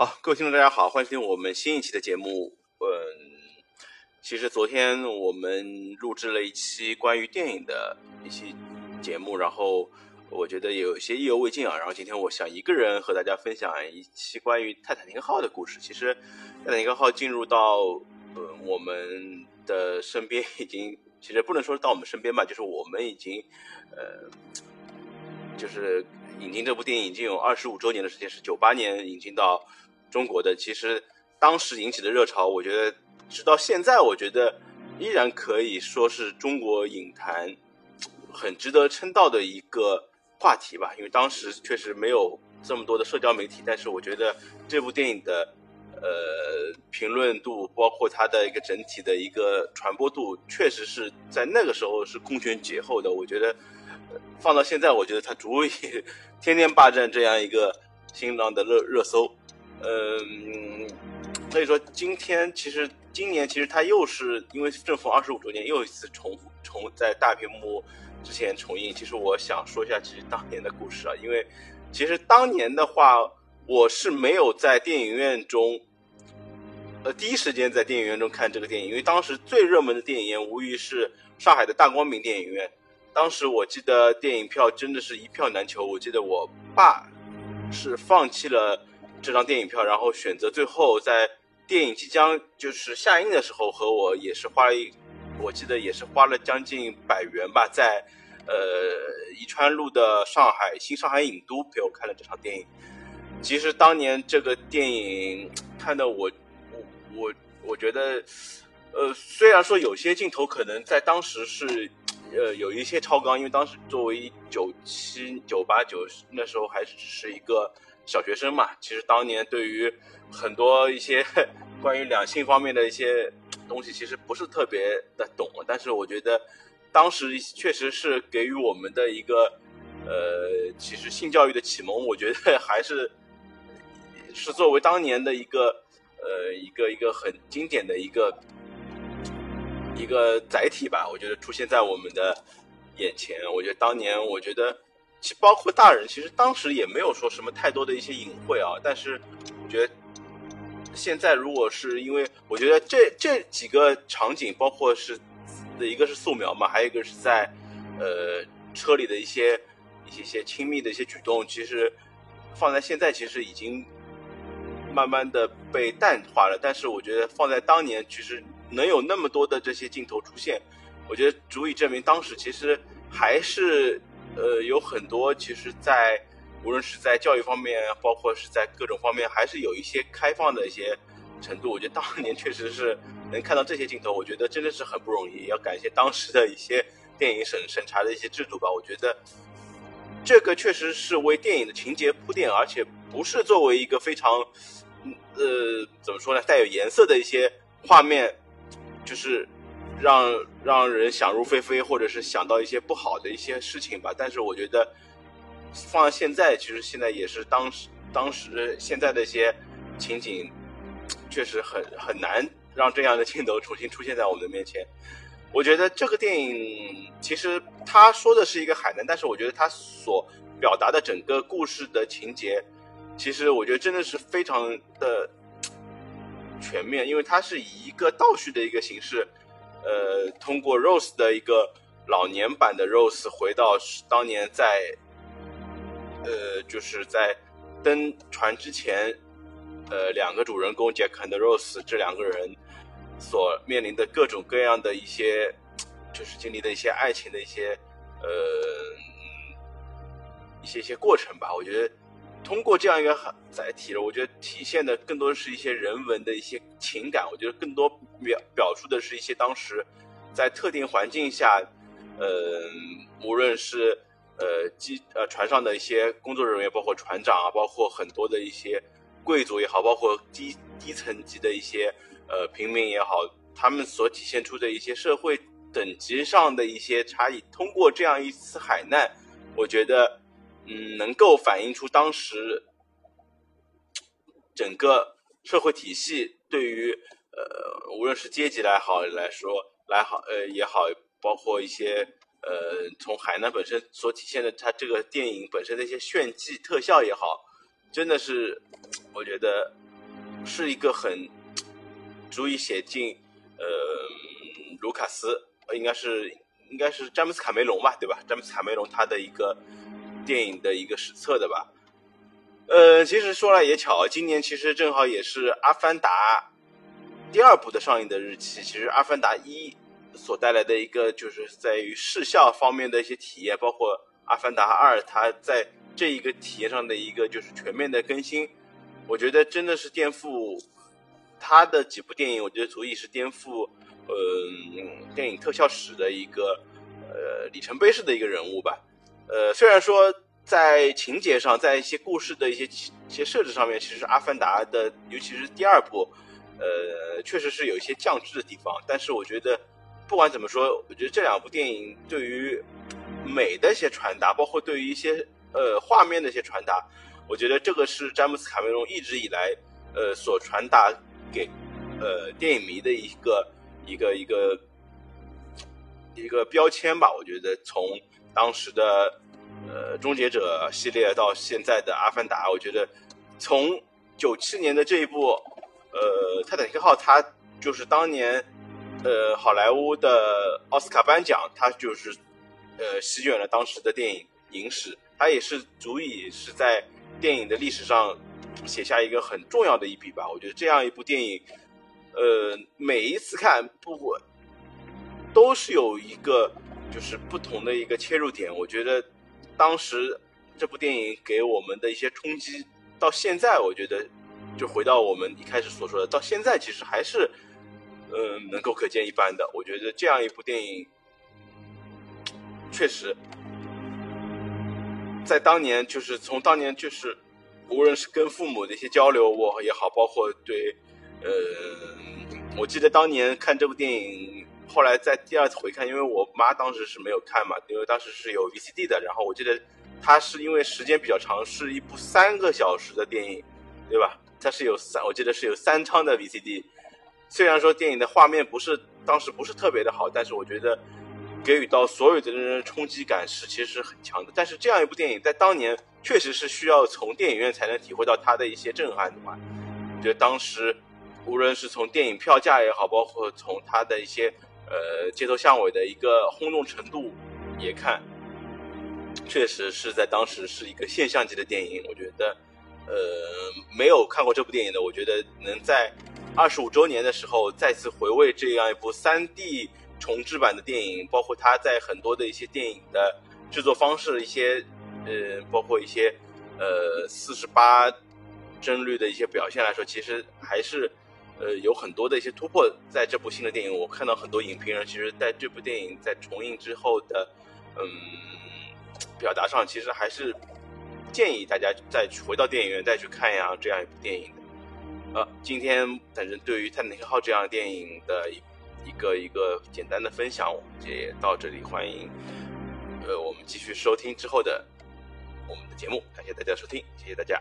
好，各位听众大家好，欢迎收听我们新一期的节目。嗯，其实昨天我们录制了一期关于电影的一期节目，然后我觉得有些意犹未尽啊。然后今天我想一个人和大家分享一期关于泰坦尼克号的故事。其实泰坦尼克号进入到呃我们的身边已经，其实不能说到我们身边吧，就是我们已经呃，就是引进这部电影已经有二十五周年的时间，是九八年引进到。中国的其实当时引起的热潮，我觉得直到现在，我觉得依然可以说是中国影坛 很值得称道的一个话题吧。因为当时确实没有这么多的社交媒体，但是我觉得这部电影的呃评论度，包括它的一个整体的一个传播度，确实是在那个时候是空前绝后的。我觉得放到现在，我觉得它足以 天天霸占这样一个新浪的热热搜。嗯，所以说今天其实今年其实它又是因为正逢二十五周年，又一次重重在大屏幕之前重映。其实我想说一下其实当年的故事啊，因为其实当年的话，我是没有在电影院中，呃，第一时间在电影院中看这个电影，因为当时最热门的电影院无疑是上海的大光明电影院。当时我记得电影票真的是一票难求，我记得我爸是放弃了。这张电影票，然后选择最后在电影即将就是下映的时候，和我也是花了一，我记得也是花了将近百元吧，在呃宜川路的上海新上海影都陪我看了这场电影。其实当年这个电影看的我我我我觉得，呃虽然说有些镜头可能在当时是呃有一些超纲，因为当时作为九七九八九那时候还只是一个。小学生嘛，其实当年对于很多一些 关于两性方面的一些东西，其实不是特别的懂。但是我觉得当时确实是给予我们的一个呃，其实性教育的启蒙，我觉得 还是是作为当年的一个呃一个一个很经典的一个一个载体吧。我觉得出现在我们的眼前，我觉得当年我觉得。其包括大人，其实当时也没有说什么太多的一些隐晦啊。但是我觉得现在，如果是因为我觉得这这几个场景，包括是的一个是素描嘛，还有一个是在呃车里的一些一些些亲密的一些举动，其实放在现在其实已经慢慢的被淡化了。但是我觉得放在当年，其实能有那么多的这些镜头出现，我觉得足以证明当时其实还是。呃，有很多其实，在无论是在教育方面，包括是在各种方面，还是有一些开放的一些程度。我觉得当年确实是能看到这些镜头，我觉得真的是很不容易。要感谢当时的一些电影审审查的一些制度吧。我觉得这个确实是为电影的情节铺垫，而且不是作为一个非常呃怎么说呢，带有颜色的一些画面，就是。让让人想入非非，或者是想到一些不好的一些事情吧。但是我觉得，放到现在，其实现在也是当时当时现在的一些情景，确实很很难让这样的镜头重新出现在我们的面前。我觉得这个电影其实他说的是一个海南，但是我觉得他所表达的整个故事的情节，其实我觉得真的是非常的全面，因为它是以一个倒叙的一个形式。呃，通过 Rose 的一个老年版的 Rose 回到当年在，呃，就是在登船之前，呃，两个主人公 Jack 和 Rose 这两个人所面临的各种各样的一些，就是经历的一些爱情的一些，呃，一些一些过程吧，我觉得。通过这样一个载体，我觉得体现的更多是一些人文的一些情感。我觉得更多表表述的是一些当时在特定环境下，呃，无论是呃机呃船上的一些工作人员，包括船长啊，包括很多的一些贵族也好，包括低低层级的一些呃平民也好，他们所体现出的一些社会等级上的一些差异。通过这样一次海难，我觉得。嗯，能够反映出当时整个社会体系对于呃，无论是阶级来好来说来好呃也好，包括一些呃，从海南本身所体现的它这个电影本身的一些炫技特效也好，真的是我觉得是一个很足以写进呃卢卡斯，应该是应该是詹姆斯卡梅隆吧，对吧？詹姆斯卡梅隆他的一个电影的一个史册的吧。呃，其实说来也巧，今年其实正好也是《阿凡达》第二部的上映的日期。其实《阿凡达一》所带来的一个就是在于视效方面的一些体验，包括《阿凡达二》它在这一个体验上的一个就是全面的更新，我觉得真的是颠覆他的几部电影，我觉得足以是颠覆呃电影特效史的一个呃里程碑式的一个人物吧。呃，虽然说。在情节上，在一些故事的一些一些设置上面，其实《阿凡达》的，尤其是第二部，呃，确实是有一些降智的地方。但是我觉得，不管怎么说，我觉得这两部电影对于美的一些传达，包括对于一些呃画面的一些传达，我觉得这个是詹姆斯卡梅隆一直以来呃所传达给呃电影迷的一个一个一个一个标签吧。我觉得从当时的。呃，终结者系列到现在的阿凡达，我觉得从九七年的这一部，呃，泰坦尼克号，它就是当年呃好莱坞的奥斯卡颁奖，它就是呃席卷了当时的电影影史，它也是足以是在电影的历史上写下一个很重要的一笔吧。我觉得这样一部电影，呃，每一次看不过都是有一个就是不同的一个切入点，我觉得。当时这部电影给我们的一些冲击，到现在我觉得，就回到我们一开始所说的，到现在其实还是，嗯，能够可见一斑的。我觉得这样一部电影，确实，在当年就是从当年就是，无论是跟父母的一些交流我也好，包括对，呃，我记得当年看这部电影。后来在第二次回看，因为我妈当时是没有看嘛，因为当时是有 VCD 的。然后我记得，它是因为时间比较长，是一部三个小时的电影，对吧？它是有三，我记得是有三张的 VCD。虽然说电影的画面不是当时不是特别的好，但是我觉得给予到所有的人冲击感是其实是很强的。但是这样一部电影在当年确实是需要从电影院才能体会到它的一些震撼的嘛。我觉得当时无论是从电影票价也好，包括从它的一些。呃，街头巷尾的一个轰动程度，也看，确实是在当时是一个现象级的电影。我觉得，呃，没有看过这部电影的，我觉得能在二十五周年的时候再次回味这样一部三 D 重制版的电影，包括它在很多的一些电影的制作方式，一些呃，包括一些呃四十八帧率的一些表现来说，其实还是。呃，有很多的一些突破，在这部新的电影，我看到很多影评人，其实在这部电影在重映之后的，嗯，表达上，其实还是建议大家再回到电影院再去看呀这样一部电影的。呃，今天反正对于《泰坦尼克号》这样电影的一一个一个简单的分享，我们也到这里，欢迎呃我们继续收听之后的我们的节目，感谢大家收听，谢谢大家。